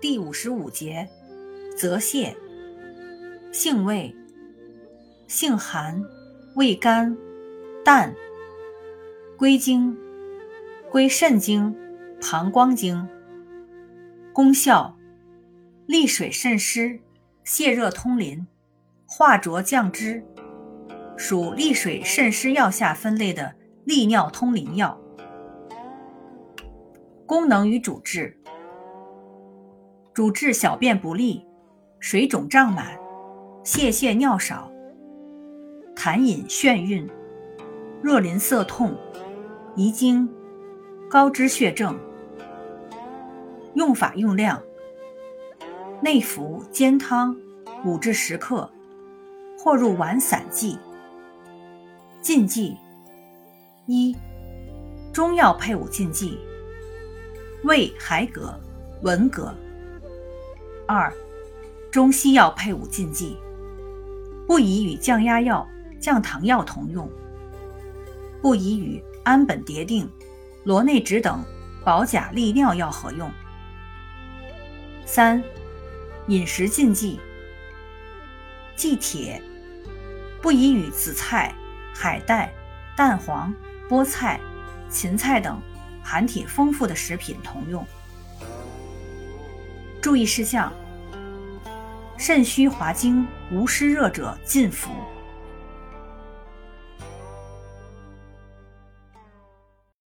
第五十五节，泽泻，性味，性寒，味甘，淡，归经，归肾经、膀胱经。功效，利水渗湿，泻热通淋，化浊降脂，属利水渗湿药下分类的利尿通淋药。功能与主治。主治小便不利、水肿胀满、泄泻尿少、痰饮眩晕、若淋涩痛、遗精、高脂血症。用法用量：内服煎汤五至十克，或入丸散剂。禁忌：一、中药配伍禁忌：胃海蛤、文蛤。二、中西药配伍禁忌：不宜与降压药、降糖药同用；不宜与氨苯蝶啶、螺内酯等保钾利尿药合用。三、饮食禁忌：忌铁，不宜与紫菜、海带、蛋黄、菠菜、芹菜等含铁丰富的食品同用。注意事项：肾虚滑精、无湿热者禁服。